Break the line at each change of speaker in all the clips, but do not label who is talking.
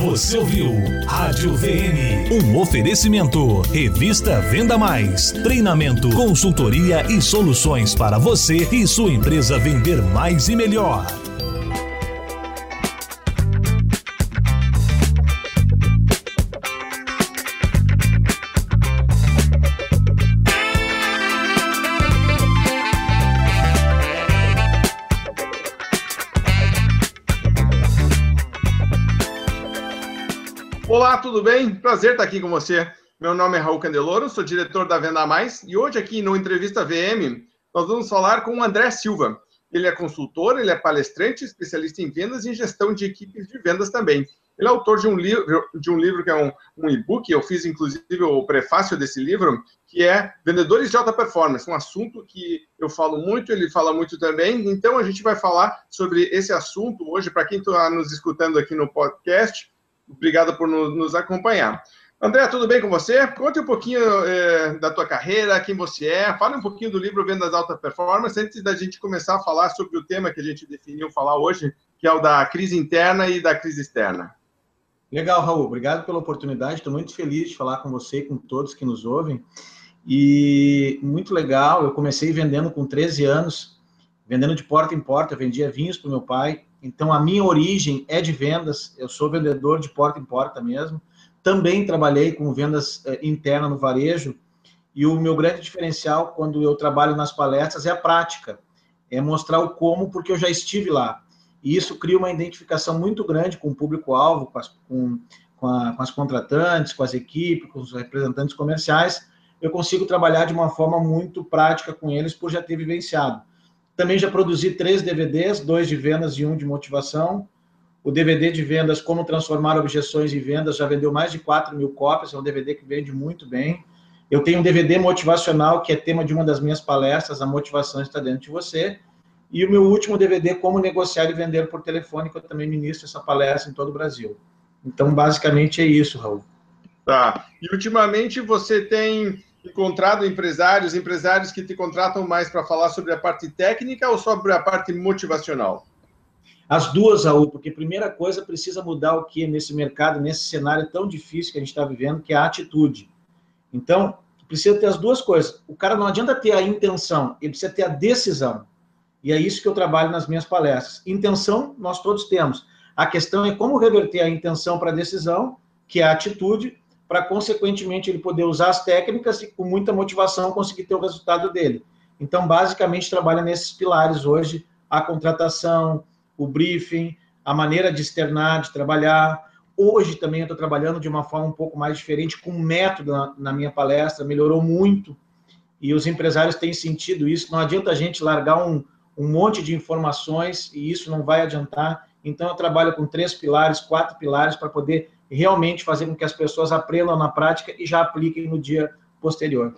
Você ouviu Rádio VM, um oferecimento. Revista Venda Mais, treinamento, consultoria e soluções para você e sua empresa vender mais e melhor.
Tudo bem? Prazer estar aqui com você. Meu nome é Raul Candeloro, sou diretor da Venda Mais e hoje aqui no Entrevista VM nós vamos falar com o André Silva. Ele é consultor, ele é palestrante, especialista em vendas e em gestão de equipes de vendas também. Ele é autor de um livro, de um livro que é um, um e-book, eu fiz inclusive o prefácio desse livro, que é Vendedores de Alta Performance, um assunto que eu falo muito, ele fala muito também. Então a gente vai falar sobre esse assunto hoje, para quem está nos escutando aqui no podcast Obrigado por nos acompanhar. André, tudo bem com você? Conte um pouquinho é, da tua carreira, quem você é. Fale um pouquinho do livro Vendas Alta Performance, antes da gente começar a falar sobre o tema que a gente definiu falar hoje, que é o da crise interna e da crise externa.
Legal, Raul. Obrigado pela oportunidade. Estou muito feliz de falar com você e com todos que nos ouvem. E muito legal. Eu comecei vendendo com 13 anos, vendendo de porta em porta. Eu vendia vinhos para o meu pai então, a minha origem é de vendas, eu sou vendedor de porta em porta mesmo. Também trabalhei com vendas eh, interna no varejo, e o meu grande diferencial quando eu trabalho nas palestras é a prática, é mostrar o como, porque eu já estive lá. E isso cria uma identificação muito grande com o público-alvo, com, com, com, com as contratantes, com as equipes, com os representantes comerciais. Eu consigo trabalhar de uma forma muito prática com eles, por já ter vivenciado. Também já produzi três DVDs, dois de vendas e um de motivação. O DVD de vendas, Como Transformar Objeções em Vendas, já vendeu mais de 4 mil cópias, é um DVD que vende muito bem. Eu tenho um DVD motivacional, que é tema de uma das minhas palestras, A Motivação Está Dentro de Você. E o meu último DVD, Como Negociar e Vender por Telefone, que eu também ministro essa palestra em todo o Brasil. Então, basicamente é isso, Raul.
Tá. E ultimamente você tem encontrado empresários, empresários que te contratam mais para falar sobre a parte técnica ou sobre a parte motivacional?
As duas, Raul, porque primeira coisa precisa mudar o que nesse mercado, nesse cenário tão difícil que a gente está vivendo, que é a atitude. Então, precisa ter as duas coisas. O cara não adianta ter a intenção, ele precisa ter a decisão. E é isso que eu trabalho nas minhas palestras. Intenção, nós todos temos. A questão é como reverter a intenção para a decisão, que é a atitude, para, consequentemente, ele poder usar as técnicas e, com muita motivação, conseguir ter o resultado dele. Então, basicamente, trabalha nesses pilares hoje: a contratação, o briefing, a maneira de externar, de trabalhar. Hoje também estou trabalhando de uma forma um pouco mais diferente, com método na, na minha palestra, melhorou muito. E os empresários têm sentido isso. Não adianta a gente largar um, um monte de informações e isso não vai adiantar. Então, eu trabalho com três pilares, quatro pilares para poder realmente fazer com que as pessoas aprendam na prática e já apliquem no dia posterior.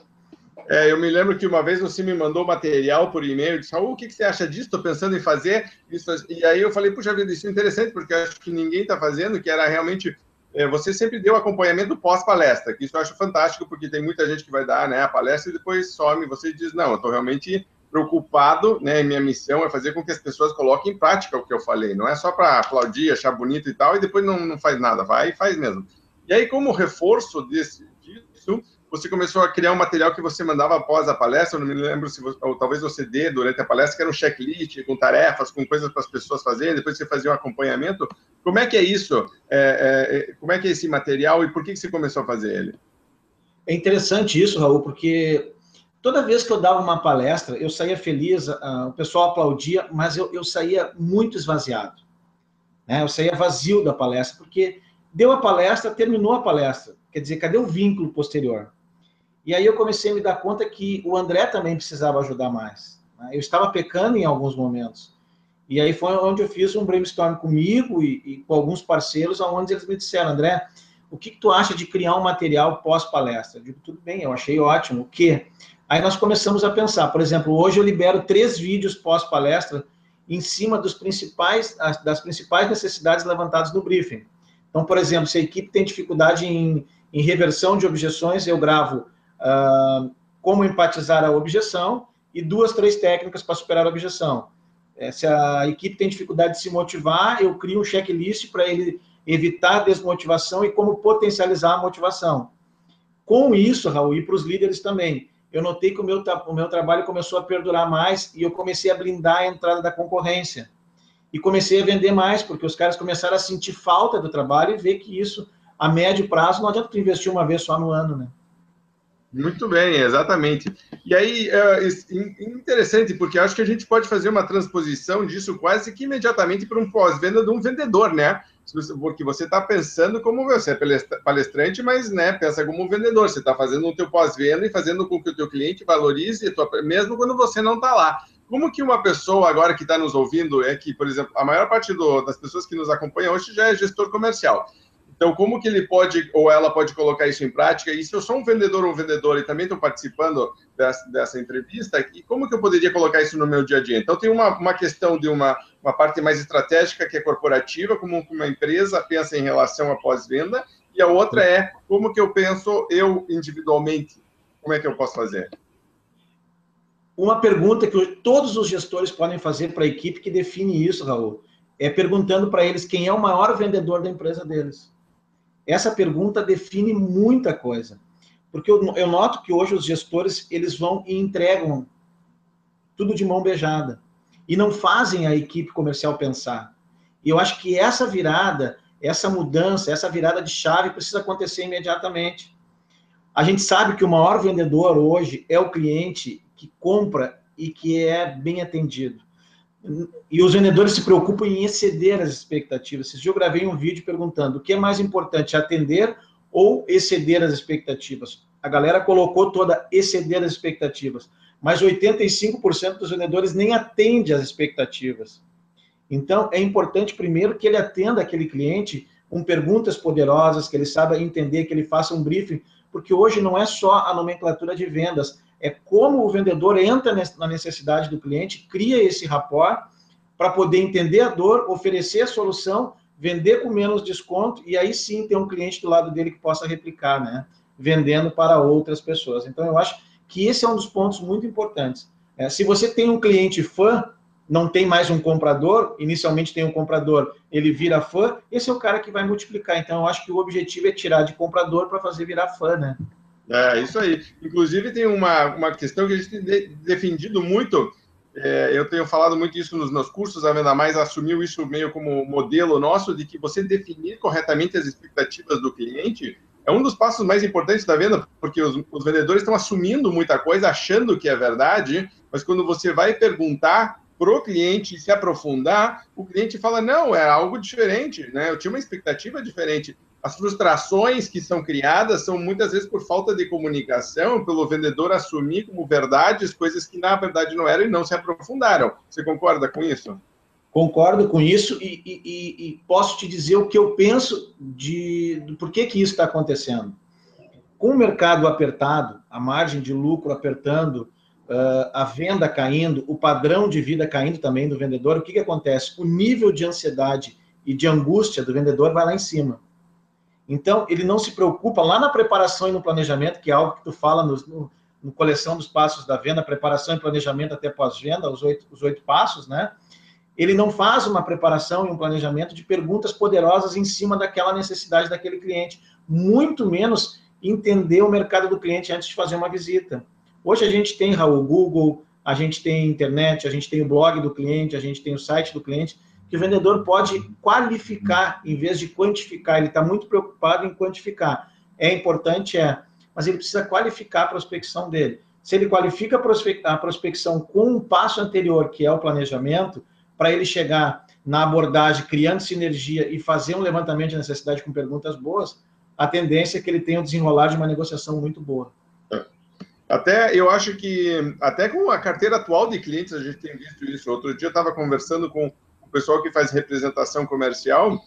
É, eu me lembro que uma vez você me mandou material por e-mail, disse, Raul, o que, você acha disso? Estou pensando em fazer isso. E aí eu falei, puxa vida, isso é interessante, porque acho que ninguém está fazendo, que era realmente... É, você sempre deu acompanhamento pós-palestra, que isso eu acho fantástico, porque tem muita gente que vai dar né, a palestra e depois some, você diz, não, eu estou realmente preocupado, né? Minha missão é fazer com que as pessoas coloquem em prática o que eu falei. Não é só para aplaudir, achar bonito e tal, e depois não, não faz nada. Vai e faz mesmo. E aí, como reforço desse, disso, você começou a criar um material que você mandava após a palestra. Eu não me lembro se você, ou talvez você dê durante a palestra, que era um checklist com tarefas, com coisas para as pessoas fazerem. Depois você fazia um acompanhamento. Como é que é isso? É, é, como é que é esse material e por que, que você começou a fazer ele?
É interessante isso, Raul, porque Toda vez que eu dava uma palestra, eu saía feliz, uh, o pessoal aplaudia, mas eu, eu saía muito esvaziado. Né? Eu saía vazio da palestra, porque deu a palestra, terminou a palestra. Quer dizer, cadê o vínculo posterior? E aí eu comecei a me dar conta que o André também precisava ajudar mais. Né? Eu estava pecando em alguns momentos. E aí foi onde eu fiz um brainstorm comigo e, e com alguns parceiros, onde eles me disseram, André, o que, que tu acha de criar um material pós-palestra? Eu digo, tudo bem, eu achei ótimo. O quê? Aí nós começamos a pensar, por exemplo, hoje eu libero três vídeos pós-palestra em cima dos principais, das principais necessidades levantadas no briefing. Então, por exemplo, se a equipe tem dificuldade em, em reversão de objeções, eu gravo uh, como empatizar a objeção e duas, três técnicas para superar a objeção. É, se a equipe tem dificuldade de se motivar, eu crio um checklist para ele evitar a desmotivação e como potencializar a motivação. Com isso, Raul, e para os líderes também, eu notei que o meu, o meu trabalho começou a perdurar mais e eu comecei a blindar a entrada da concorrência. E comecei a vender mais, porque os caras começaram a sentir falta do trabalho e ver que isso, a médio prazo, não adianta tu investir uma vez só no ano, né?
Muito bem, exatamente. E aí, é interessante, porque acho que a gente pode fazer uma transposição disso quase que imediatamente para um pós-venda de um vendedor, né? Porque você está pensando como você é palestrante, mas né, pensa como um vendedor. Você está fazendo o teu pós-venda e fazendo com que o teu cliente valorize, tua, mesmo quando você não está lá. Como que uma pessoa agora que está nos ouvindo é que, por exemplo, a maior parte do, das pessoas que nos acompanham hoje já é gestor comercial. Então, como que ele pode ou ela pode colocar isso em prática? E se eu sou um vendedor ou vendedora e também estou participando dessa, dessa, entrevista, e como que eu poderia colocar isso no meu dia a dia? Então, tem uma, uma questão de uma, uma parte mais estratégica, que é corporativa, como uma empresa pensa em relação à pós-venda, e a outra é como que eu penso eu individualmente, como é que eu posso fazer?
Uma pergunta que todos os gestores podem fazer para a equipe que define isso, Raul, é perguntando para eles quem é o maior vendedor da empresa deles. Essa pergunta define muita coisa. Porque eu, eu noto que hoje os gestores, eles vão e entregam tudo de mão beijada. E não fazem a equipe comercial pensar. E eu acho que essa virada, essa mudança, essa virada de chave precisa acontecer imediatamente. A gente sabe que o maior vendedor hoje é o cliente que compra e que é bem atendido. E os vendedores se preocupam em exceder as expectativas. Esses eu gravei um vídeo perguntando o que é mais importante, atender ou exceder as expectativas. A galera colocou toda exceder as expectativas, mas 85% dos vendedores nem atende às expectativas. Então, é importante primeiro que ele atenda aquele cliente com perguntas poderosas, que ele saiba entender, que ele faça um briefing, porque hoje não é só a nomenclatura de vendas, é como o vendedor entra na necessidade do cliente, cria esse rapport para poder entender a dor, oferecer a solução, vender com menos desconto e aí sim ter um cliente do lado dele que possa replicar, né? Vendendo para outras pessoas. Então eu acho que esse é um dos pontos muito importantes. É, se você tem um cliente fã, não tem mais um comprador, inicialmente tem um comprador, ele vira fã, esse é o cara que vai multiplicar. Então eu acho que o objetivo é tirar de comprador para fazer virar fã, né?
É, isso aí. Inclusive, tem uma, uma questão que a gente tem de, defendido muito. É, eu tenho falado muito isso nos meus cursos, a Venda Mais assumiu isso meio como modelo nosso, de que você definir corretamente as expectativas do cliente é um dos passos mais importantes da venda, porque os, os vendedores estão assumindo muita coisa, achando que é verdade, mas quando você vai perguntar para o cliente se aprofundar, o cliente fala: não, é algo diferente, né? Eu tinha uma expectativa diferente as frustrações que são criadas são muitas vezes por falta de comunicação, pelo vendedor assumir como verdades coisas que na verdade não eram e não se aprofundaram. Você concorda com isso?
Concordo com isso e, e, e posso te dizer o que eu penso de, de por que, isso está acontecendo. Com o mercado apertado, a margem de lucro apertando, uh, a venda caindo, o padrão de vida caindo também do vendedor, o que, que acontece? O nível de ansiedade e de angústia do vendedor vai lá em cima. Então, ele não se preocupa lá na preparação e no planejamento, que é algo que tu fala no, no, no coleção dos passos da venda, preparação e planejamento até pós-venda, os oito, os oito passos, né? Ele não faz uma preparação e um planejamento de perguntas poderosas em cima daquela necessidade daquele cliente, muito menos entender o mercado do cliente antes de fazer uma visita. Hoje a gente tem, Raul, Google, a gente tem internet, a gente tem o blog do cliente, a gente tem o site do cliente, que o vendedor pode qualificar em vez de quantificar. Ele está muito preocupado em quantificar. É importante, é, mas ele precisa qualificar a prospecção dele. Se ele qualifica a prospecção com um passo anterior, que é o planejamento, para ele chegar na abordagem, criando sinergia e fazer um levantamento de necessidade com perguntas boas, a tendência é que ele tenha o desenrolar de uma negociação muito boa.
Até eu acho que, até com a carteira atual de clientes, a gente tem visto isso. Outro dia eu estava conversando com pessoal que faz representação comercial,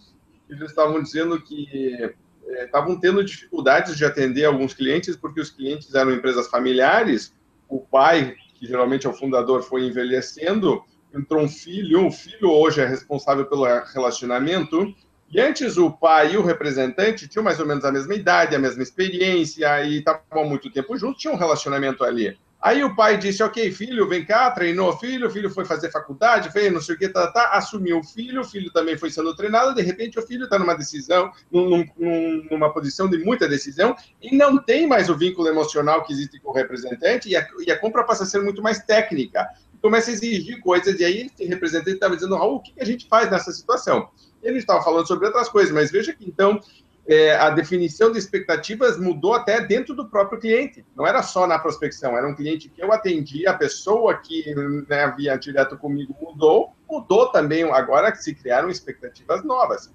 eles estavam dizendo que é, estavam tendo dificuldades de atender alguns clientes, porque os clientes eram empresas familiares, o pai, que geralmente é o fundador, foi envelhecendo, entrou um filho, o filho hoje é responsável pelo relacionamento, e antes o pai e o representante tinham mais ou menos a mesma idade, a mesma experiência, e estavam muito tempo juntos, tinha um relacionamento ali. Aí o pai disse: Ok, filho, vem cá, treinou o filho, o filho foi fazer faculdade, fez não sei o que, tá, tá, assumiu o filho, o filho também foi sendo treinado, de repente o filho está numa decisão, num, num, numa posição de muita decisão, e não tem mais o vínculo emocional que existe com o representante, e a, e a compra passa a ser muito mais técnica. Começa a exigir coisas, e aí esse representante estava dizendo: Raul, o que a gente faz nessa situação? Ele estava falando sobre outras coisas, mas veja que então é, a definição de expectativas mudou até dentro do próprio cliente. Não era só na prospecção, era um cliente que eu atendi, a pessoa que né, direto comigo mudou, mudou também agora que se criaram expectativas novas.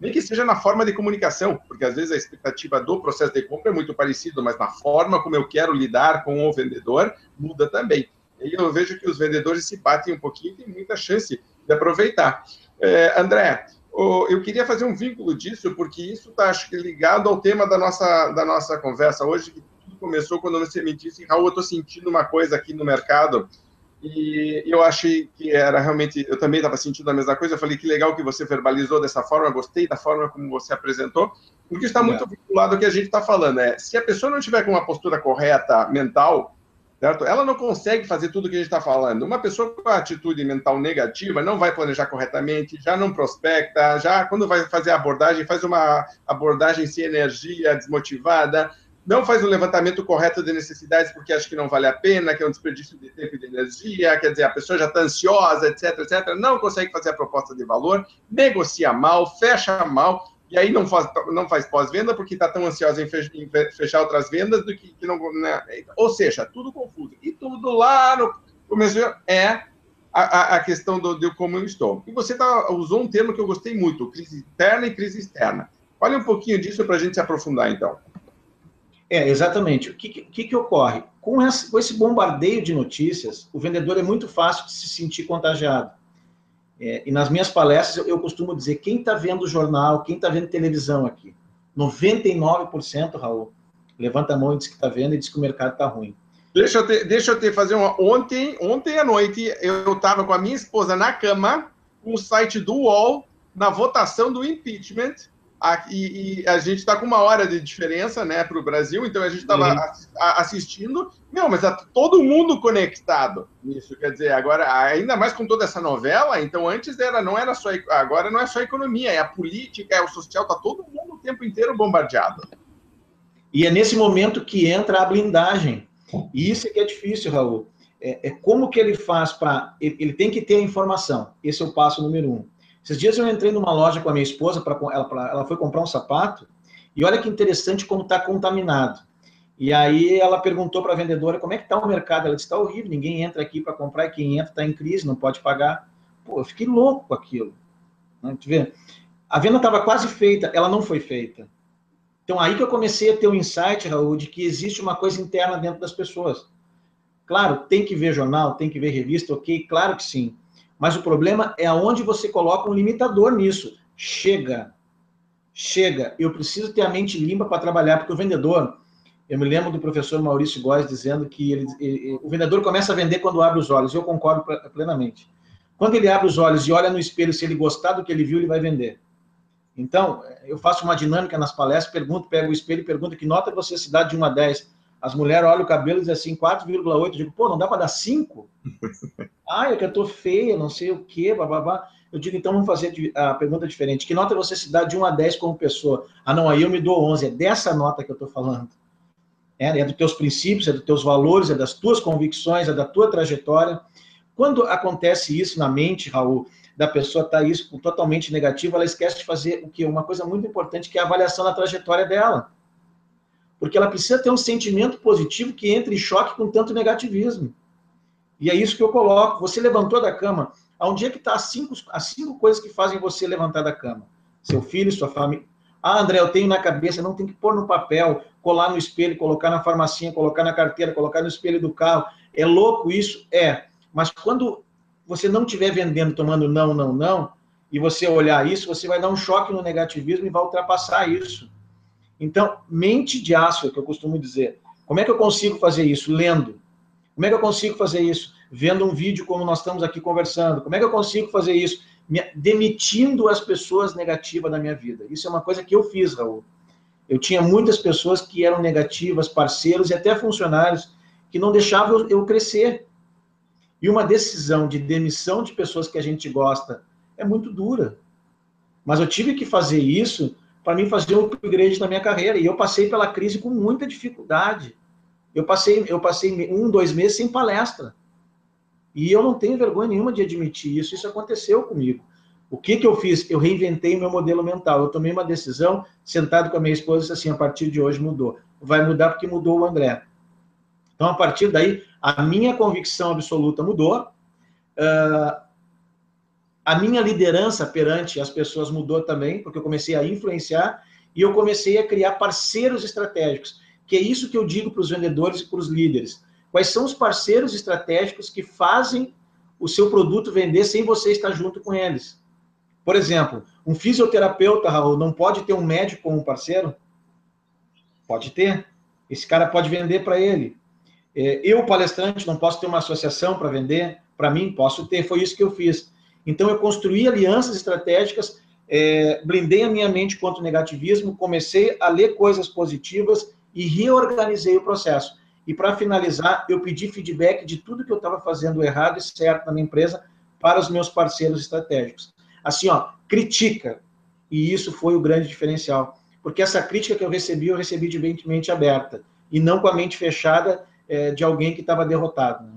Nem que seja na forma de comunicação, porque às vezes a expectativa do processo de compra é muito parecido, mas na forma como eu quero lidar com o vendedor muda também. E eu vejo que os vendedores se batem um pouquinho e tem muita chance de aproveitar. É, André, eu queria fazer um vínculo disso, porque isso está, acho que, ligado ao tema da nossa, da nossa conversa hoje, que tudo começou quando você me disse, Raul, eu estou sentindo uma coisa aqui no mercado, e eu achei que era realmente, eu também estava sentindo a mesma coisa, eu falei, que legal que você verbalizou dessa forma, gostei da forma como você apresentou, porque está muito vinculado ao que a gente está falando, é, se a pessoa não tiver com uma postura correta mental, certo? Ela não consegue fazer tudo o que a gente está falando. Uma pessoa com atitude mental negativa não vai planejar corretamente, já não prospecta, já quando vai fazer a abordagem, faz uma abordagem sem energia, desmotivada, não faz o levantamento correto de necessidades porque acha que não vale a pena, que é um desperdício de tempo e de energia, quer dizer, a pessoa já está ansiosa, etc, etc, não consegue fazer a proposta de valor, negocia mal, fecha mal, e aí não faz, não faz pós-venda porque está tão ansiosa em fechar outras vendas do que, que não. Né? Ou seja, tudo confuso. E tudo lá no começo é a, a questão do, como eu estou. E você tá, usou um termo que eu gostei muito: crise interna e crise externa. Fale um pouquinho disso para a gente se aprofundar, então.
É, exatamente. O que, que, que ocorre? Com esse, com esse bombardeio de notícias, o vendedor é muito fácil de se sentir contagiado. É, e nas minhas palestras eu, eu costumo dizer, quem está vendo jornal, quem está vendo televisão aqui? 99%, Raul, levanta a mão e diz que está vendo e diz que o mercado está ruim.
Deixa eu, te, deixa eu te fazer uma... Ontem, ontem à noite, eu estava com a minha esposa na cama, com o site do UOL, na votação do impeachment, e, e, a gente está com uma hora de diferença né, para o Brasil, então a gente estava uhum. assistindo. Meu, mas tá todo mundo conectado nisso. Quer dizer, agora, ainda mais com toda essa novela, então antes era, não era só. Agora não é só a economia, é a política, é o social, tá todo mundo o tempo inteiro bombardeado.
E é nesse momento que entra a blindagem. E isso é que é difícil, Raul. É, é como que ele faz para. Ele, ele tem que ter a informação. Esse é o passo número um esses dias eu entrei numa loja com a minha esposa, para ela, pra, ela foi comprar um sapato, e olha que interessante como está contaminado. E aí ela perguntou para a vendedora como é que está o mercado. Ela disse, está horrível, ninguém entra aqui para comprar, e quem entra está em crise, não pode pagar. Pô, eu fiquei louco com aquilo. Né? Vê? A venda estava quase feita, ela não foi feita. Então aí que eu comecei a ter um insight, Raul, de que existe uma coisa interna dentro das pessoas. Claro, tem que ver jornal, tem que ver revista, ok, claro que sim. Mas o problema é aonde você coloca um limitador nisso. Chega. Chega. Eu preciso ter a mente limpa para trabalhar, porque o vendedor, eu me lembro do professor Maurício Góes dizendo que ele, ele, o vendedor começa a vender quando abre os olhos. Eu concordo plenamente. Quando ele abre os olhos e olha no espelho, se ele gostar do que ele viu, ele vai vender. Então, eu faço uma dinâmica nas palestras, pergunto, pego o espelho e pergunto que nota você se dá de 1 a 10. As mulheres olham o cabelo e dizem assim, 4,8. digo, pô, não dá para dar 5? ah, é que eu tô feia, não sei o quê, bababá. Eu digo, então vamos fazer a pergunta diferente. Que nota você se dá de 1 a 10 como pessoa? Ah, não, aí eu me dou 11. É dessa nota que eu estou falando. É, é dos teus princípios, é dos teus valores, é das tuas convicções, é da tua trajetória. Quando acontece isso na mente, Raul, da pessoa estar tá isso totalmente negativa, ela esquece de fazer o que? Uma coisa muito importante, que é a avaliação da trajetória dela porque ela precisa ter um sentimento positivo que entre em choque com tanto negativismo. E é isso que eu coloco. Você levantou da cama. Aonde é que está as cinco, as cinco coisas que fazem você levantar da cama? Seu filho, sua família. Ah, André, eu tenho na cabeça, não tem que pôr no papel, colar no espelho, colocar na farmacinha, colocar na carteira, colocar no espelho do carro. É louco isso? É. Mas quando você não estiver vendendo, tomando não, não, não, e você olhar isso, você vai dar um choque no negativismo e vai ultrapassar isso. Então, mente de aço, é que eu costumo dizer. Como é que eu consigo fazer isso? Lendo. Como é que eu consigo fazer isso? Vendo um vídeo como nós estamos aqui conversando. Como é que eu consigo fazer isso? demitindo as pessoas negativas da minha vida. Isso é uma coisa que eu fiz, Raul. Eu tinha muitas pessoas que eram negativas, parceiros e até funcionários que não deixava eu, eu crescer. E uma decisão de demissão de pessoas que a gente gosta é muito dura. Mas eu tive que fazer isso para mim fazer um upgrade na minha carreira. E eu passei pela crise com muita dificuldade. Eu passei, eu passei um, dois meses sem palestra. E eu não tenho vergonha nenhuma de admitir isso. Isso aconteceu comigo. O que, que eu fiz? Eu reinventei meu modelo mental. Eu tomei uma decisão, sentado com a minha esposa, assim, a partir de hoje mudou. Vai mudar porque mudou o André. Então, a partir daí, a minha convicção absoluta mudou. Uh, a minha liderança perante as pessoas mudou também, porque eu comecei a influenciar e eu comecei a criar parceiros estratégicos, que é isso que eu digo para os vendedores e para os líderes. Quais são os parceiros estratégicos que fazem o seu produto vender sem você estar junto com eles? Por exemplo, um fisioterapeuta, Raul, não pode ter um médico como parceiro? Pode ter. Esse cara pode vender para ele. É, eu, palestrante, não posso ter uma associação para vender? Para mim, posso ter. Foi isso que eu fiz. Então, eu construí alianças estratégicas, é, blindei a minha mente contra o negativismo, comecei a ler coisas positivas e reorganizei o processo. E para finalizar, eu pedi feedback de tudo que eu estava fazendo errado e certo na minha empresa para os meus parceiros estratégicos assim, ó, critica. E isso foi o grande diferencial. Porque essa crítica que eu recebi, eu recebi de mente aberta. E não com a mente fechada é, de alguém que estava derrotado. Né?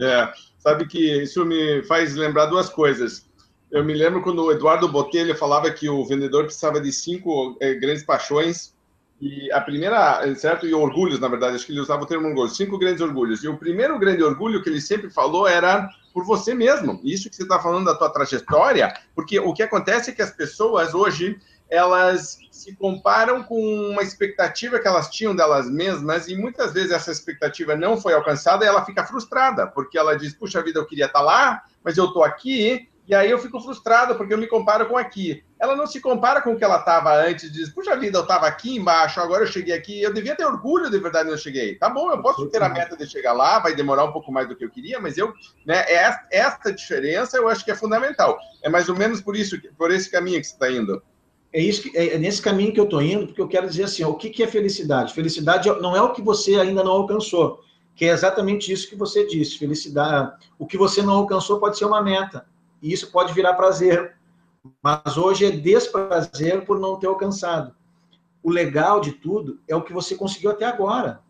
É, sabe que isso me faz lembrar duas coisas. Eu me lembro quando o Eduardo Botelho falava que o vendedor precisava de cinco é, grandes paixões e a primeira, certo? E orgulhos, na verdade, acho que ele usava o termo orgulho, cinco grandes orgulhos. E o primeiro grande orgulho que ele sempre falou era por você mesmo. Isso que você está falando da tua trajetória, porque o que acontece é que as pessoas hoje elas se comparam com uma expectativa que elas tinham delas mesmas e muitas vezes essa expectativa não foi alcançada e ela fica frustrada, porque ela diz: "Puxa vida, eu queria estar tá lá, mas eu estou aqui e aí eu fico frustrado porque eu me comparo com aqui. Ela não se compara com o que ela estava antes, diz, puxa vida, eu estava aqui embaixo, agora eu cheguei aqui, eu devia ter orgulho de verdade eu cheguei. Tá bom, eu posso ter a meta de chegar lá, vai demorar um pouco mais do que eu queria, mas eu, né, essa diferença eu acho que é fundamental. É mais ou menos por isso, por esse caminho que você está indo.
É, isso que, é, nesse caminho que eu estou indo, porque eu quero dizer assim, ó, o que, que é felicidade? Felicidade não é o que você ainda não alcançou, que é exatamente isso que você disse. Felicidade, o que você não alcançou pode ser uma meta e isso pode virar prazer. Mas hoje é desprazer por não ter alcançado. O legal de tudo é o que você conseguiu até agora.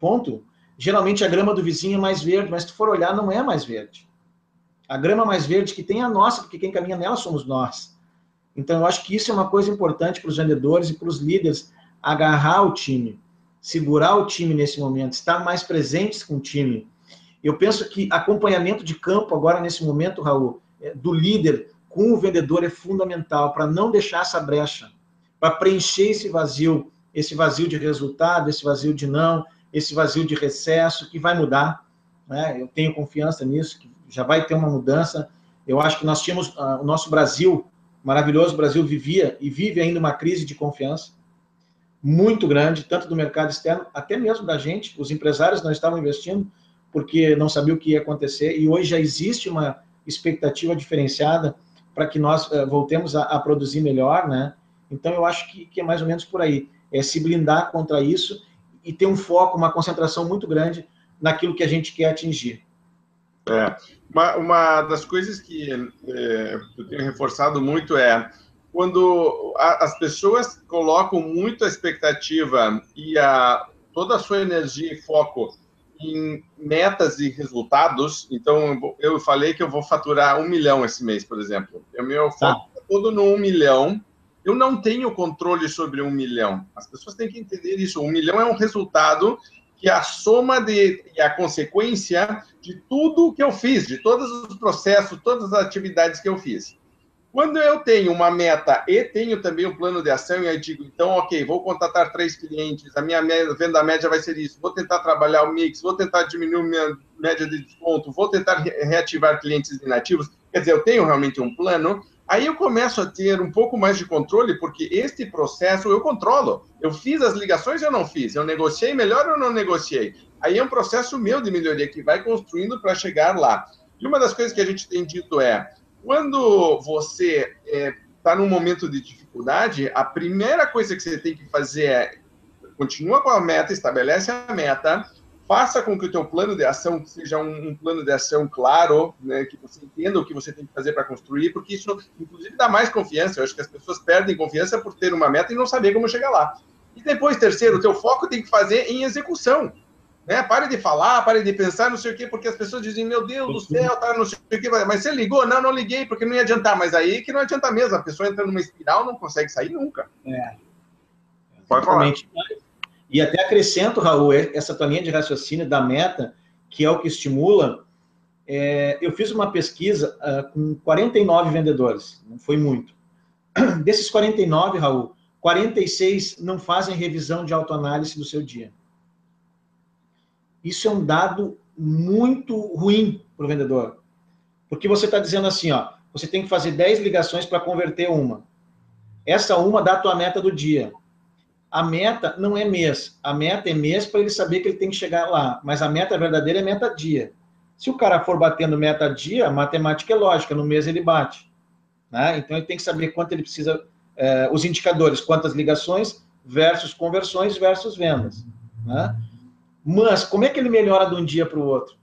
Ponto. Geralmente a grama do vizinho é mais verde, mas se tu for olhar, não é mais verde. A grama mais verde que tem é a nossa, porque quem caminha nela somos nós. Então, eu acho que isso é uma coisa importante para os vendedores e para os líderes agarrar o time, segurar o time nesse momento, estar mais presentes com o time. Eu penso que acompanhamento de campo agora nesse momento, Raul, é, do líder com o vendedor é fundamental para não deixar essa brecha, para preencher esse vazio, esse vazio de resultado, esse vazio de não, esse vazio de recesso, que vai mudar. Né? Eu tenho confiança nisso, que já vai ter uma mudança. Eu acho que nós tínhamos, uh, o nosso Brasil, maravilhoso Brasil, vivia e vive ainda uma crise de confiança muito grande, tanto do mercado externo, até mesmo da gente. Os empresários não estavam investindo porque não sabiam o que ia acontecer, e hoje já existe uma expectativa diferenciada para que nós uh, voltemos a, a, produzir melhor, né? Então, eu acho que, que, é mais ou menos por aí. É se blindar contra isso e ter um foco, uma concentração muito grande naquilo que a gente quer atingir.
É. Uma, uma das coisas que é, eu tenho reforçado muito é quando a, as pessoas colocam muito a expectativa e a, toda a sua energia e foco em metas e resultados. Então, eu falei que eu vou faturar um milhão esse mês, por exemplo. O meu tá. foco tá todo no um milhão. Eu não tenho controle sobre um milhão. As pessoas têm que entender isso. Um milhão é um resultado que é a soma de, e a consequência de tudo que eu fiz, de todos os processos, todas as atividades que eu fiz. Quando eu tenho uma meta e tenho também um plano de ação, e aí digo, então, ok, vou contratar três clientes, a minha venda média vai ser isso, vou tentar trabalhar o mix, vou tentar diminuir minha média de desconto, vou tentar reativar clientes inativos, quer dizer, eu tenho realmente um plano, aí eu começo a ter um pouco mais de controle, porque este processo eu controlo. Eu fiz as ligações eu não fiz? Eu negociei melhor ou não negociei? Aí é um processo meu de melhoria que vai construindo para chegar lá. E uma das coisas que a gente tem dito é, quando você está é, tá num momento de dificuldade, a primeira coisa que você tem que fazer é continua com a meta, estabelece a meta, faça com que o teu plano de ação seja um, um plano de ação claro, né, que você entenda o que você tem que fazer para construir, porque isso, inclusive, dá mais confiança. Eu acho que as pessoas perdem confiança por ter uma meta e não saber como chegar lá. E depois, terceiro, o teu foco tem que fazer em execução. Né? Pare de falar, pare de pensar, não sei o quê, porque as pessoas dizem, meu Deus do céu, tá, não sei o quê. Mas você ligou? Não, não liguei, porque não ia adiantar. Mas aí que não adianta mesmo. A pessoa entra numa espiral, não consegue sair nunca. É.
Pode falar. E até acrescento, Raul, essa tua linha de raciocínio da meta, que é o que estimula. É, eu fiz uma pesquisa uh, com 49 vendedores, não foi muito. Desses 49, Raul, 46 não fazem revisão de autoanálise do seu dia. Isso é um dado muito ruim para o vendedor. Porque você está dizendo assim, ó, você tem que fazer 10 ligações para converter uma. Essa uma dá a tua meta do dia. A meta não é mês. A meta é mês para ele saber que ele tem que chegar lá. Mas a meta verdadeira é meta dia. Se o cara for batendo meta dia, a matemática é lógica. No mês ele bate. Né? Então ele tem que saber quanto ele precisa, eh, os indicadores, quantas ligações versus conversões versus vendas. Né? Mas como é que ele melhora de um dia para o outro?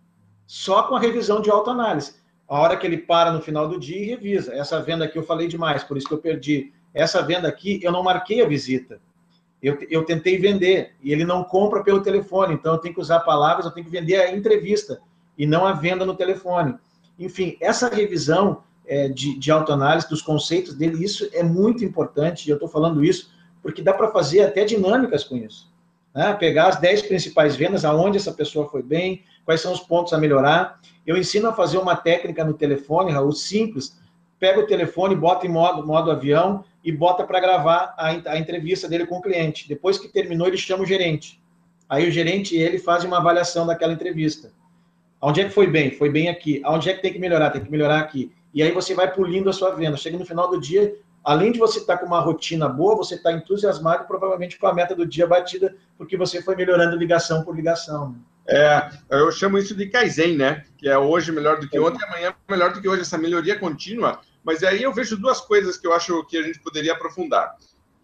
Só com a revisão de autoanálise. A hora que ele para no final do dia e revisa. Essa venda aqui eu falei demais, por isso que eu perdi. Essa venda aqui eu não marquei a visita eu, eu tentei vender e ele não compra pelo telefone, então eu tenho que usar palavras, eu tenho que vender a entrevista e não a venda no telefone. Enfim, essa revisão é, de, de autoanálise dos conceitos dele, isso é muito importante, e eu estou falando isso porque dá para fazer até dinâmicas com isso. Né? Pegar as 10 principais vendas, aonde essa pessoa foi bem, quais são os pontos a melhorar. Eu ensino a fazer uma técnica no telefone, Raul, simples. Pega o telefone, bota em modo, modo avião, e bota para gravar a, a, entrevista dele com o cliente. Depois que terminou, ele chama o gerente. Aí o gerente ele fazem uma avaliação daquela entrevista. Onde é que foi bem? Foi bem aqui. Onde é que tem que melhorar? Tem que melhorar aqui. E aí você vai pulindo a sua venda. Chega no final do dia, além de você estar com uma rotina boa, você está entusiasmado provavelmente com a meta do dia batida, porque você foi melhorando ligação por ligação.
É, eu chamo isso de Kaizen, né? Que é hoje melhor do que ontem, amanhã melhor do que hoje. Essa melhoria contínua mas aí eu vejo duas coisas que eu acho que a gente poderia aprofundar.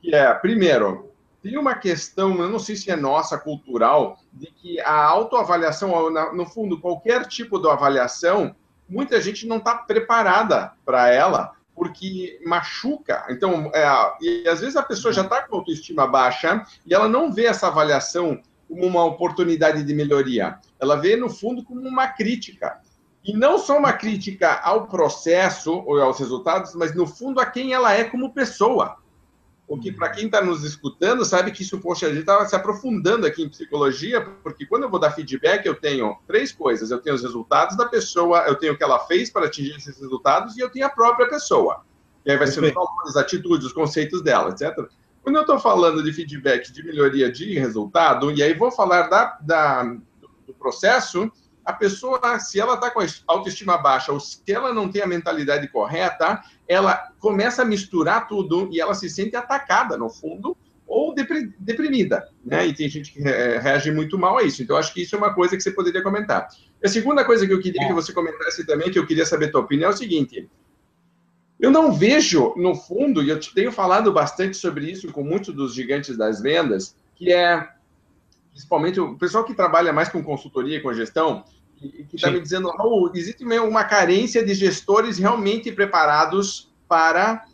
Que é, primeiro, tem uma questão, eu não sei se é nossa, cultural, de que a autoavaliação, no fundo, qualquer tipo de avaliação, muita gente não está preparada para ela, porque machuca. Então, é, e às vezes a pessoa já está com autoestima baixa e ela não vê essa avaliação como uma oportunidade de melhoria. Ela vê, no fundo, como uma crítica. E não só uma crítica ao processo ou aos resultados, mas no fundo a quem ela é como pessoa. O que, para quem está nos escutando, sabe que isso, poxa, a gente estava se aprofundando aqui em psicologia, porque quando eu vou dar feedback, eu tenho três coisas: eu tenho os resultados da pessoa, eu tenho o que ela fez para atingir esses resultados, e eu tenho a própria pessoa. E aí vai ser os valores, atitudes, os conceitos dela, etc. Quando eu estou falando de feedback, de melhoria de resultado, e aí vou falar da, da do processo, a pessoa, se ela está com a autoestima baixa ou se ela não tem a mentalidade correta, ela começa a misturar tudo e ela se sente atacada, no fundo, ou deprimida, né? E tem gente que reage muito mal a isso. Então, acho que isso é uma coisa que você poderia comentar. A segunda coisa que eu queria que você comentasse também, que eu queria saber a tua opinião, é o seguinte. Eu não vejo, no fundo, e eu tenho falado bastante sobre isso com muitos dos gigantes das vendas, que é, principalmente o pessoal que trabalha mais com consultoria e com gestão, que está me dizendo, oh, existe uma carência de gestores realmente preparados para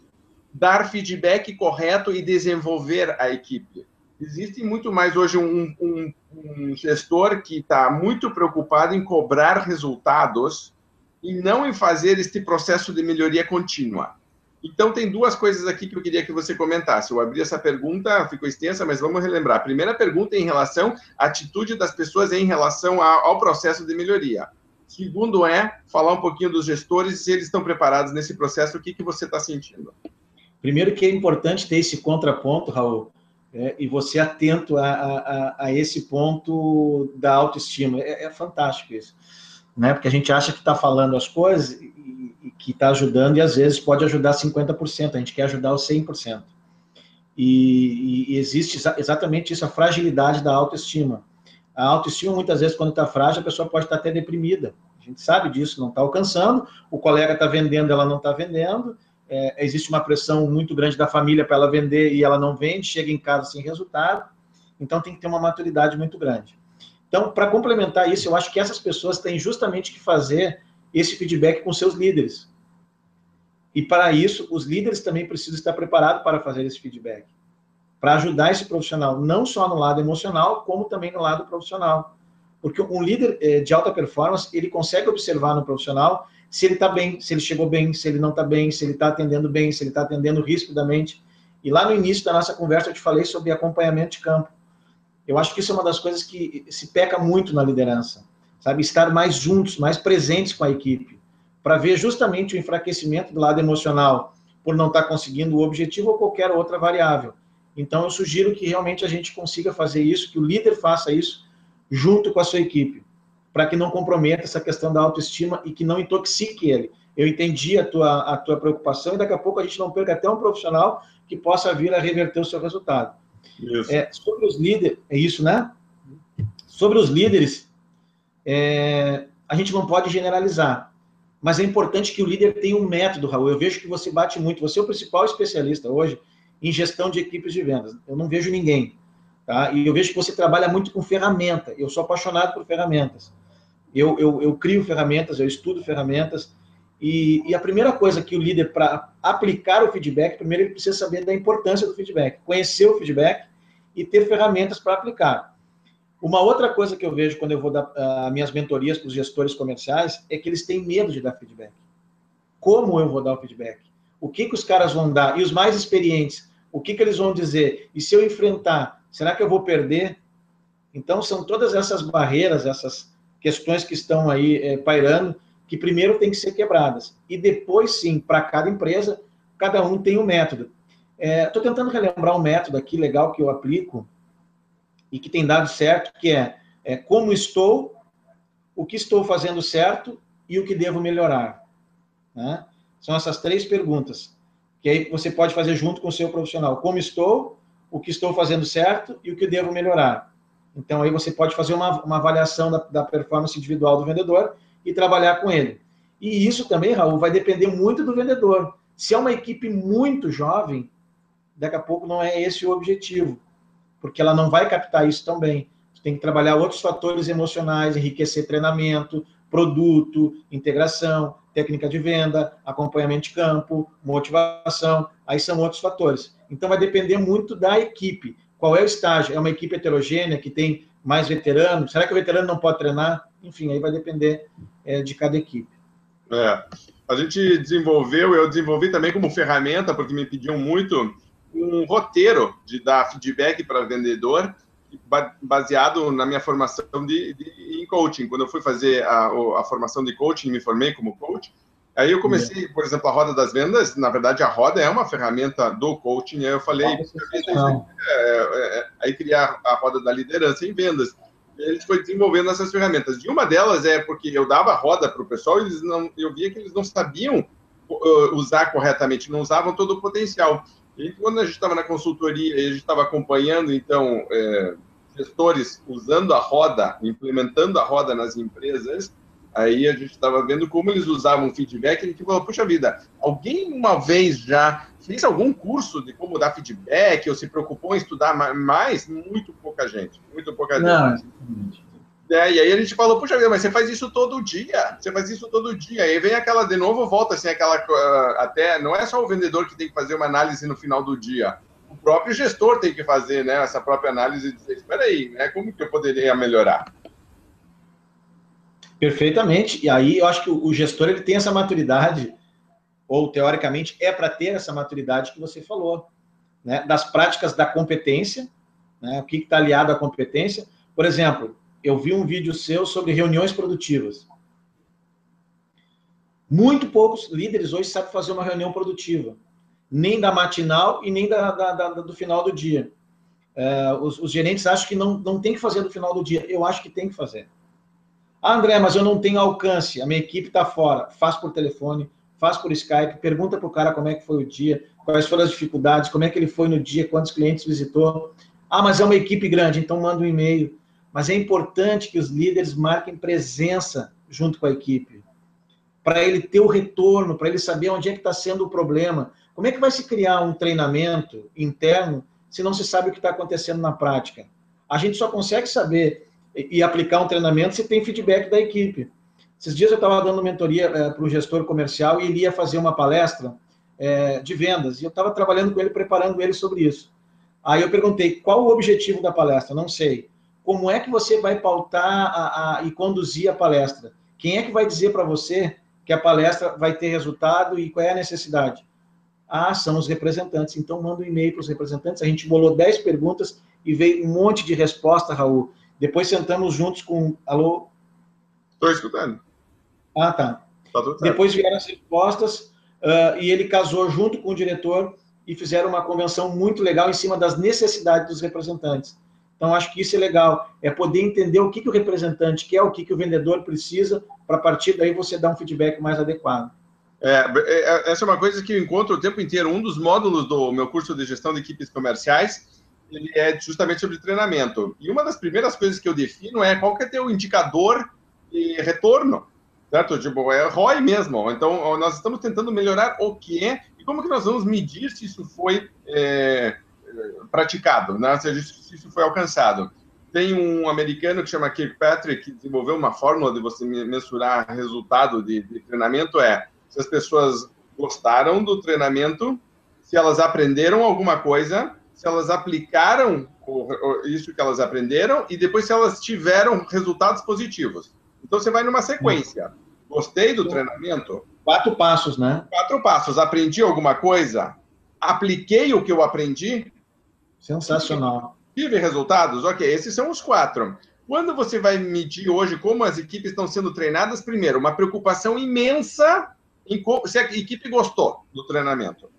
dar feedback correto e desenvolver a equipe. Existe muito mais hoje um, um, um gestor que está muito preocupado em cobrar resultados e não em fazer este processo de melhoria contínua. Então, tem duas coisas aqui que eu queria que você comentasse. Eu abri essa pergunta, ficou extensa, mas vamos relembrar. Primeira pergunta é em relação à atitude das pessoas em relação ao processo de melhoria. Segundo é falar um pouquinho dos gestores, se eles estão preparados nesse processo, o que, que você está sentindo?
Primeiro que é importante ter esse contraponto, Raul, é, e você atento a, a, a, esse ponto da autoestima. É, é fantástico isso, né? Porque a gente acha que está falando as coisas que está ajudando e às vezes pode ajudar 50%, a gente quer ajudar os 100%. E, e existe exatamente isso, a fragilidade da autoestima. A autoestima, muitas vezes, quando está frágil, a pessoa pode estar tá até deprimida. A gente sabe disso, não está alcançando, o colega está vendendo, ela não está vendendo, é, existe uma pressão muito grande da família para ela vender e ela não vende, chega em casa sem resultado. Então, tem que ter uma maturidade muito grande. Então, para complementar isso, eu acho que essas pessoas têm justamente que fazer esse feedback com seus líderes. E para isso, os líderes também precisam estar preparados para fazer esse feedback, para ajudar esse profissional, não só no lado emocional, como também no lado profissional. Porque um líder eh, de alta performance, ele consegue observar no profissional se ele está bem, se ele chegou bem, se ele não está bem, se ele está atendendo bem, se ele está atendendo rispidamente. E lá no início da nossa conversa eu te falei sobre acompanhamento de campo. Eu acho que isso é uma das coisas que se peca muito na liderança, sabe? Estar mais juntos, mais presentes com a equipe, para ver justamente o enfraquecimento do lado emocional, por não estar tá conseguindo o objetivo ou qualquer outra variável. Então, eu sugiro que realmente a gente consiga fazer isso, que o líder faça isso junto com a sua equipe para que não comprometa essa questão da autoestima e que não intoxique ele. Eu entendi a tua, a tua preocupação e daqui a pouco a gente não perca até um profissional que possa vir a reverter o seu resultado. Isso. É, sobre os líderes, é isso, né? Sobre os líderes, é, a gente não pode generalizar, mas é importante que o líder tenha um método, Raul. Eu vejo que você bate muito, você é o principal especialista hoje em gestão de equipes de vendas. Eu não vejo ninguém, tá? E eu vejo que você trabalha muito com ferramenta. Eu sou apaixonado por ferramentas. Eu, eu, eu crio ferramentas, eu estudo ferramentas, e, e a primeira coisa que o líder, para aplicar o feedback, primeiro ele precisa saber da importância do feedback, conhecer o feedback e ter ferramentas para aplicar. Uma outra coisa que eu vejo quando eu vou dar uh, minhas mentorias para os gestores comerciais é que eles têm medo de dar feedback. Como eu vou dar o feedback? O que, que os caras vão dar? E os mais experientes, o que, que eles vão dizer? E se eu enfrentar, será que eu vou perder? Então, são todas essas barreiras, essas questões que estão aí é, pairando, que primeiro tem que ser quebradas. E depois, sim, para cada empresa, cada um tem um método. Estou é, tentando relembrar um método aqui legal que eu aplico e que tem dado certo, que é, é como estou, o que estou fazendo certo e o que devo melhorar. Né? São essas três perguntas que aí você pode fazer junto com o seu profissional. Como estou, o que estou fazendo certo e o que devo melhorar. Então, aí você pode fazer uma, uma avaliação da, da performance individual do vendedor e trabalhar com ele. E isso também, Raul, vai depender muito do vendedor. Se é uma equipe muito jovem, daqui a pouco não é esse o objetivo, porque ela não vai captar isso tão bem. Você tem que trabalhar outros fatores emocionais, enriquecer treinamento, produto, integração, técnica de venda, acompanhamento de campo, motivação, aí são outros fatores. Então vai depender muito da equipe. Qual é o estágio? É uma equipe heterogênea que tem mais veteranos? Será que o veterano não pode treinar? Enfim, aí vai depender é, de cada equipe.
É. A gente desenvolveu, eu desenvolvi também como ferramenta, porque me pediam muito, um roteiro de dar feedback para vendedor, baseado na minha formação de, de, em coaching. Quando eu fui fazer a, a formação de coaching, me formei como coach, Aí eu comecei, por exemplo, a roda das vendas. Na verdade, a roda é uma ferramenta do coaching. Aí eu falei, é, é, é, aí criar a roda da liderança em vendas. E a gente foi desenvolvendo essas ferramentas. E uma delas é porque eu dava roda para o pessoal, eles não, eu via que eles não sabiam usar corretamente, não usavam todo o potencial. E quando a gente estava na consultoria a gente estava acompanhando, então, é, gestores usando a roda, implementando a roda nas empresas, Aí a gente estava vendo como eles usavam feedback e a gente falou, puxa vida, alguém uma vez já fez algum curso de como dar feedback ou se preocupou em estudar mais? Muito pouca gente, muito pouca Não, gente. É, e aí a gente falou, puxa vida, mas você faz isso todo dia, você faz isso todo dia. Aí vem aquela, de novo, volta assim, aquela, uh, até, não é só o vendedor que tem que fazer uma análise no final do dia, o próprio gestor tem que fazer, né, essa própria análise e dizer, espera aí, né, como que eu poderia melhorar?
Perfeitamente. E aí eu acho que o gestor ele tem essa maturidade, ou teoricamente é para ter essa maturidade que você falou, né? das práticas da competência, né? o que está aliado à competência. Por exemplo, eu vi um vídeo seu sobre reuniões produtivas. Muito poucos líderes hoje sabem fazer uma reunião produtiva, nem da matinal e nem da, da, da do final do dia. É, os, os gerentes acham que não, não tem que fazer no final do dia. Eu acho que tem que fazer. Ah, André, mas eu não tenho alcance, a minha equipe está fora. Faz por telefone, faz por Skype, pergunta para o cara como é que foi o dia, quais foram as dificuldades, como é que ele foi no dia, quantos clientes visitou. Ah, mas é uma equipe grande, então manda um e-mail. Mas é importante que os líderes marquem presença junto com a equipe, para ele ter o retorno, para ele saber onde é que está sendo o problema. Como é que vai se criar um treinamento interno se não se sabe o que está acontecendo na prática? A gente só consegue saber e, aplicar um treinamento se tem feedback da equipe. Esses dias eu estava dando mentoria é, para o gestor comercial e ele ia fazer uma palestra é, de vendas. E eu estava trabalhando com ele, preparando ele sobre isso. Aí eu perguntei, qual o objetivo da palestra? Não sei. Como é que você vai pautar a, a, e conduzir a palestra? Quem é que vai dizer para você que a palestra vai ter resultado e qual é a necessidade? Ah, são os representantes. Então, manda um e-mail para os representantes. A gente bolou 10 perguntas e veio um monte de resposta, Raul. Depois sentamos juntos com. Alô?
Estou escutando.
Ah, tá. tá Depois vieram as respostas uh, e ele casou junto com o diretor e fizeram uma convenção muito legal em cima das necessidades dos representantes. Então, acho que isso é legal, é poder entender o que, que o representante quer, o que, que o vendedor precisa, para a partir daí você dar um feedback mais adequado.
É, é, é, essa é uma coisa que eu encontro o tempo inteiro. Um dos módulos do meu curso de gestão de equipes comerciais ele é justamente sobre treinamento. E uma das primeiras coisas que eu defino é qual que é o indicador de retorno, certo? Tipo, é ROI mesmo. Então, nós estamos tentando melhorar o que é e como que nós vamos medir se isso foi é, praticado, né? se isso foi alcançado. Tem um americano que chama Kirkpatrick, que desenvolveu uma fórmula de você mensurar resultado de, de treinamento, é se as pessoas gostaram do treinamento, se elas aprenderam alguma coisa, se elas aplicaram isso que elas aprenderam e depois se elas tiveram resultados positivos. Então você vai numa sequência. Gostei do treinamento?
Quatro passos, né?
Quatro passos. Aprendi alguma coisa? Apliquei o que eu aprendi?
Sensacional.
Tive resultados? Ok, esses são os quatro. Quando você vai medir hoje como as equipes estão sendo treinadas, primeiro, uma preocupação imensa em se a equipe gostou do treinamento.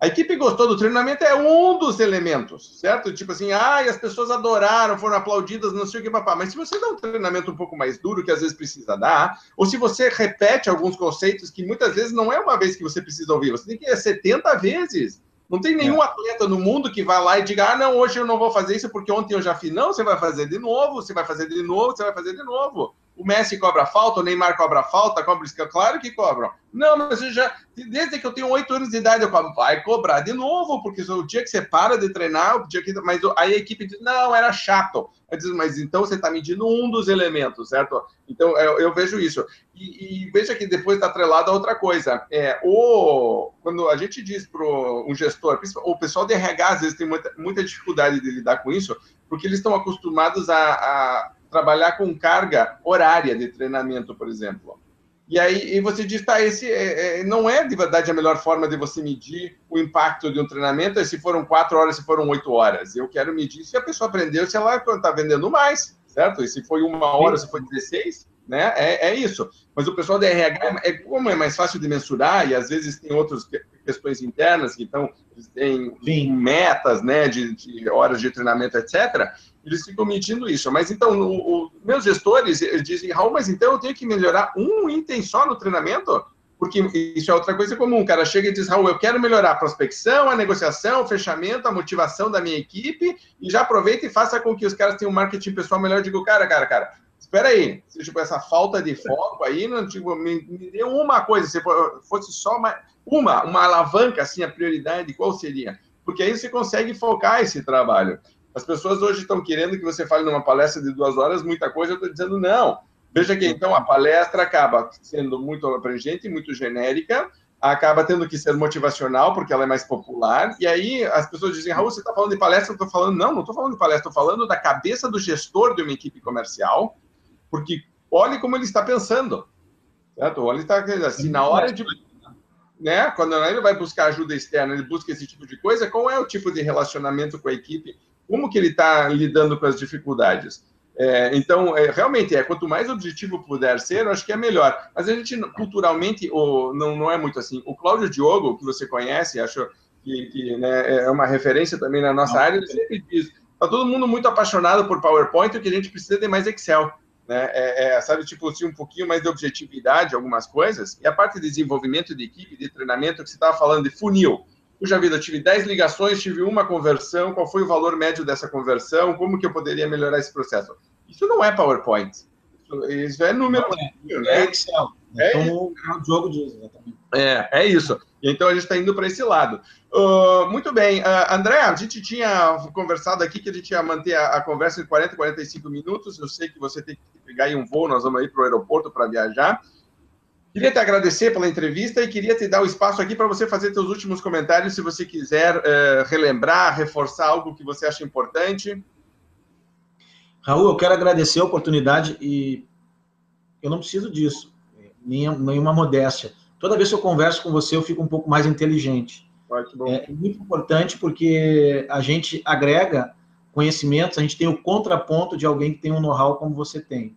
A equipe gostou do treinamento é um dos elementos, certo? Tipo assim, ah, as pessoas adoraram, foram aplaudidas, não sei o que, papá. Mas se você dá um treinamento um pouco mais duro, que às vezes precisa dar, ou se você repete alguns conceitos que muitas vezes não é uma vez que você precisa ouvir, você tem que ir 70 vezes. Não tem nenhum é. atleta no mundo que vai lá e diga, ah, não, hoje eu não vou fazer isso porque ontem eu já fiz. Não, você vai fazer de novo, você vai fazer de novo, você vai fazer de novo. O Messi cobra falta, o Neymar cobra falta, cobra claro que cobram. Não, mas eu já, desde que eu tenho oito anos de idade, eu cobro, vai cobrar de novo, porque o dia que você para de treinar, o dia que, mas aí a equipe diz, não, era chato. Digo, mas então você está medindo um dos elementos, certo? Então eu, eu vejo isso. E, e, veja que depois está atrelado a outra coisa. É, o, quando a gente diz para um gestor, o pessoal de RH às vezes tem muita, muita dificuldade de lidar com isso, porque eles estão acostumados a, a trabalhar com carga horária de treinamento, por exemplo. E aí e você diz, tá, esse é, é, não é de verdade a melhor forma de você medir o impacto de um treinamento, é se foram quatro horas, se foram oito horas. Eu quero medir se a pessoa aprendeu, se ela está vendendo mais, certo? E se foi uma hora, se foi 16, né? É, é isso. Mas o pessoal da RH, é, como é mais fácil de mensurar, e às vezes tem outras questões internas que então, têm Sim. metas, né, de, de horas de treinamento, etc., eles ficam medindo isso. Mas então, o, o, meus gestores dizem, Raul, mas então eu tenho que melhorar um item só no treinamento? Porque isso é outra coisa comum. O cara chega e diz, Raul, eu quero melhorar a prospecção, a negociação, o fechamento, a motivação da minha equipe, e já aproveita e faça com que os caras tenham um marketing pessoal melhor. Eu digo, cara, cara, cara, espera aí, tipo, essa falta de foco aí, não, tipo, me, me uma coisa, se fosse só uma, uma, uma alavanca, assim, a prioridade, qual seria? Porque aí você consegue focar esse trabalho. As pessoas hoje estão querendo que você fale numa palestra de duas horas muita coisa, eu estou dizendo não. Veja que então a palestra acaba sendo muito abrangente, muito genérica, acaba tendo que ser motivacional, porque ela é mais popular, e aí as pessoas dizem, Raul, você está falando de palestra, eu estou falando, não, não estou falando de palestra, estou falando da cabeça do gestor de uma equipe comercial, porque olhe como ele está pensando, certo? Olha, está assim, na hora de né? Quando ele vai buscar ajuda externa, ele busca esse tipo de coisa, qual é o tipo de relacionamento com a equipe como que ele está lidando com as dificuldades. É, então, é, realmente, é quanto mais objetivo puder ser, eu acho que é melhor. Mas a gente, culturalmente, o, não, não é muito assim. O Cláudio Diogo, que você conhece, acho que, que né, é uma referência também na nossa não. área, ele sempre diz: está todo mundo muito apaixonado por PowerPoint, o que a gente precisa de mais Excel. Né? É, é, sabe, tipo, assim, um pouquinho mais de objetividade, algumas coisas. E a parte de desenvolvimento de equipe, de treinamento, que você estava falando de funil. Puxa vida, eu tive 10 ligações, tive uma conversão, qual foi o valor médio dessa conversão, como que eu poderia melhorar esse processo? Isso não é PowerPoint. Isso é número.
Não é, né? é Excel. É, como o jogo diz, exatamente.
É, é isso. Então a gente está indo para esse lado. Uh, muito bem. Uh, André, a gente tinha conversado aqui que a gente ia manter a, a, conversa em 40, 45 minutos. Eu sei que você tem que pegar um voo, nós vamos ir para o aeroporto para viajar. Queria te agradecer pela entrevista e queria te dar o espaço aqui para você fazer seus últimos comentários, se você quiser uh, relembrar, reforçar algo que você acha importante.
Raul, eu quero agradecer a oportunidade e eu não preciso disso, nenhuma modéstia toda vez que eu converso com você, eu fico um pouco mais inteligente. É muito importante porque a gente agrega conhecimentos, a gente tem o contraponto de alguém que tem um know-how como você tem.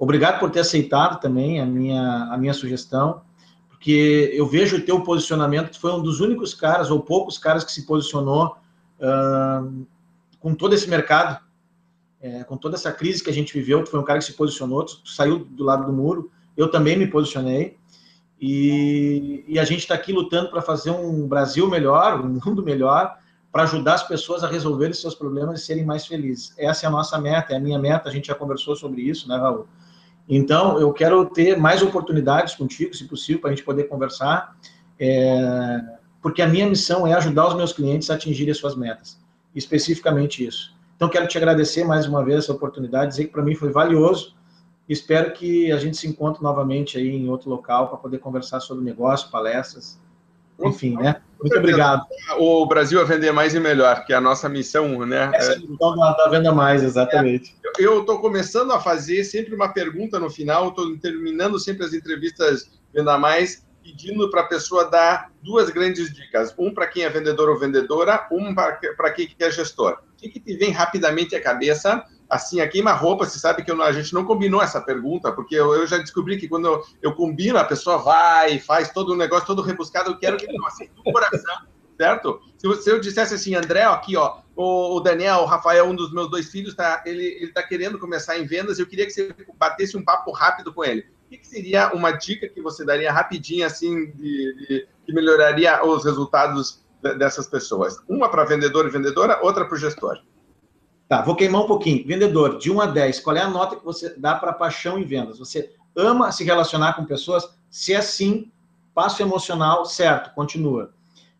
Obrigado por ter aceitado também a minha, a minha sugestão, porque eu vejo o teu posicionamento, foi um dos únicos caras, ou poucos caras, que se posicionou uh, com todo esse mercado, é, com toda essa crise que a gente viveu, tu foi um cara que se posicionou, saiu do lado do muro, eu também me posicionei, e, e a gente está aqui lutando para fazer um Brasil melhor, um mundo melhor, para ajudar as pessoas a resolverem seus problemas e serem mais felizes. Essa é a nossa meta, é a minha meta, a gente já conversou sobre isso, né, Raul? Então, eu quero ter mais oportunidades contigo, se possível, para a gente poder conversar, é, porque a minha missão é ajudar os meus clientes a atingirem as suas metas, especificamente isso. Então, quero te agradecer mais uma vez essa oportunidade, dizer que para mim foi valioso, Espero que a gente se encontre novamente aí em outro local para poder conversar sobre negócio, palestras, enfim, né? Muito obrigado.
O Brasil a vender mais e melhor, que é a nossa missão, né?
Essa é a missão da, da venda mais, exatamente.
É, eu estou começando a fazer sempre uma pergunta no final, estou terminando sempre as entrevistas Venda Mais, pedindo para a pessoa dar duas grandes dicas. Um para quem é vendedor ou vendedora, um para quem é gestor. O que, que te vem rapidamente à cabeça assim, a queima-roupa, você sabe que eu, a gente não combinou essa pergunta, porque eu, eu já descobri que quando eu, eu, combino, a pessoa vai, faz todo o negócio todo rebuscado, eu quero que não assim, do coração, certo? Se, se eu dissesse assim, André, aqui, ó, o, o, Daniel, o Rafael, um dos meus dois filhos, tá, ele, ele tá querendo começar em vendas, eu queria que você batesse um papo rápido com ele. O que, que seria uma dica que você daria rapidinho, assim, de, de que melhoraria os resultados dessas pessoas? Uma para vendedor e vendedora, outra para o gestor.
Tá, vou queimar um pouquinho. Vendedor, de 1 a 10, qual é a nota que você dá para paixão em vendas? Você ama se relacionar com pessoas? Se é sim, passo emocional, certo, continua.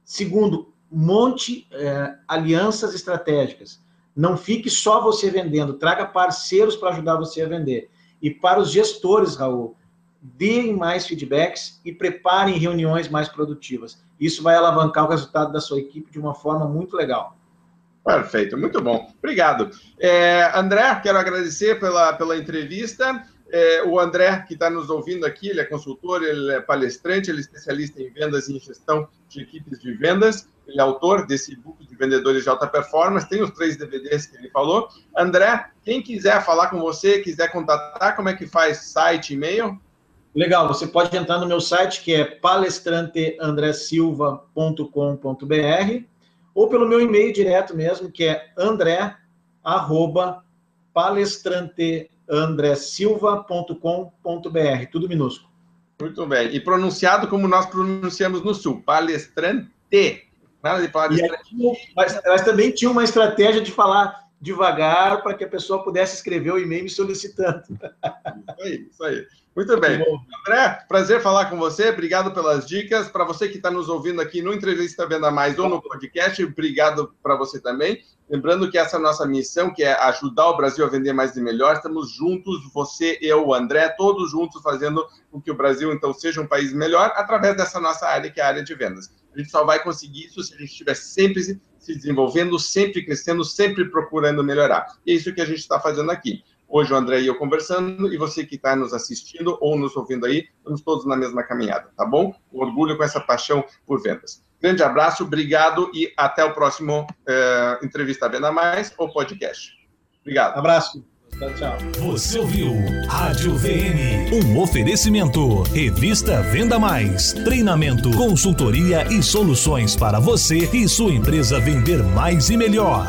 Segundo, monte é, alianças estratégicas. Não fique só você vendendo, traga parceiros para ajudar você a vender. E para os gestores, Raul, deem mais feedbacks e preparem reuniões mais produtivas. Isso vai alavancar o resultado da sua equipe de uma forma muito legal.
Perfeito, muito bom. Obrigado. É, André, quero agradecer pela, pela entrevista. É, o André, que está nos ouvindo aqui, ele é consultor, ele é palestrante, ele é especialista em vendas e em gestão de equipes de vendas. Ele é autor desse book de vendedores de alta performance, tem os três DVDs que ele falou. André, quem quiser falar com você, quiser contatar, como é que faz? Site, e-mail?
Legal, você pode entrar no meu site, que é palestranteandressilva.com.br ou pelo meu e-mail direto mesmo, que é andré, arroba, palestranteandressilva.com.br, tudo minúsculo.
Muito bem. E pronunciado como nós pronunciamos no Sul, palestrante.
Nada de palestrante. Mas, mas também tinha uma estratégia de falar devagar para que a pessoa pudesse escrever o e-mail me solicitando.
Isso aí, isso aí. Muito bem. André, prazer falar com você. Obrigado pelas dicas. Para você que está nos ouvindo aqui no Entrevista Venda Mais ou no podcast, obrigado para você também. Lembrando que essa é a nossa missão, que é ajudar o Brasil a vender mais e melhor. Estamos juntos, você, eu, o André, todos juntos fazendo com que o Brasil, então, seja um país melhor através dessa nossa área, que é a área de vendas. A gente só vai conseguir isso se a gente estiver sempre se desenvolvendo, sempre crescendo, sempre procurando melhorar. E é isso que a gente está fazendo aqui. Hoje o André e eu conversando, e você que está nos assistindo ou nos ouvindo aí, estamos todos na mesma caminhada, tá bom? Orgulho com essa paixão por vendas. Grande abraço, obrigado e até o próximo uh, Entrevista Venda Mais ou podcast. Obrigado.
Abraço. Tchau, tchau.
Você ouviu Rádio VM, um oferecimento. Revista Venda Mais. Treinamento, consultoria e soluções para você e sua empresa vender mais e melhor.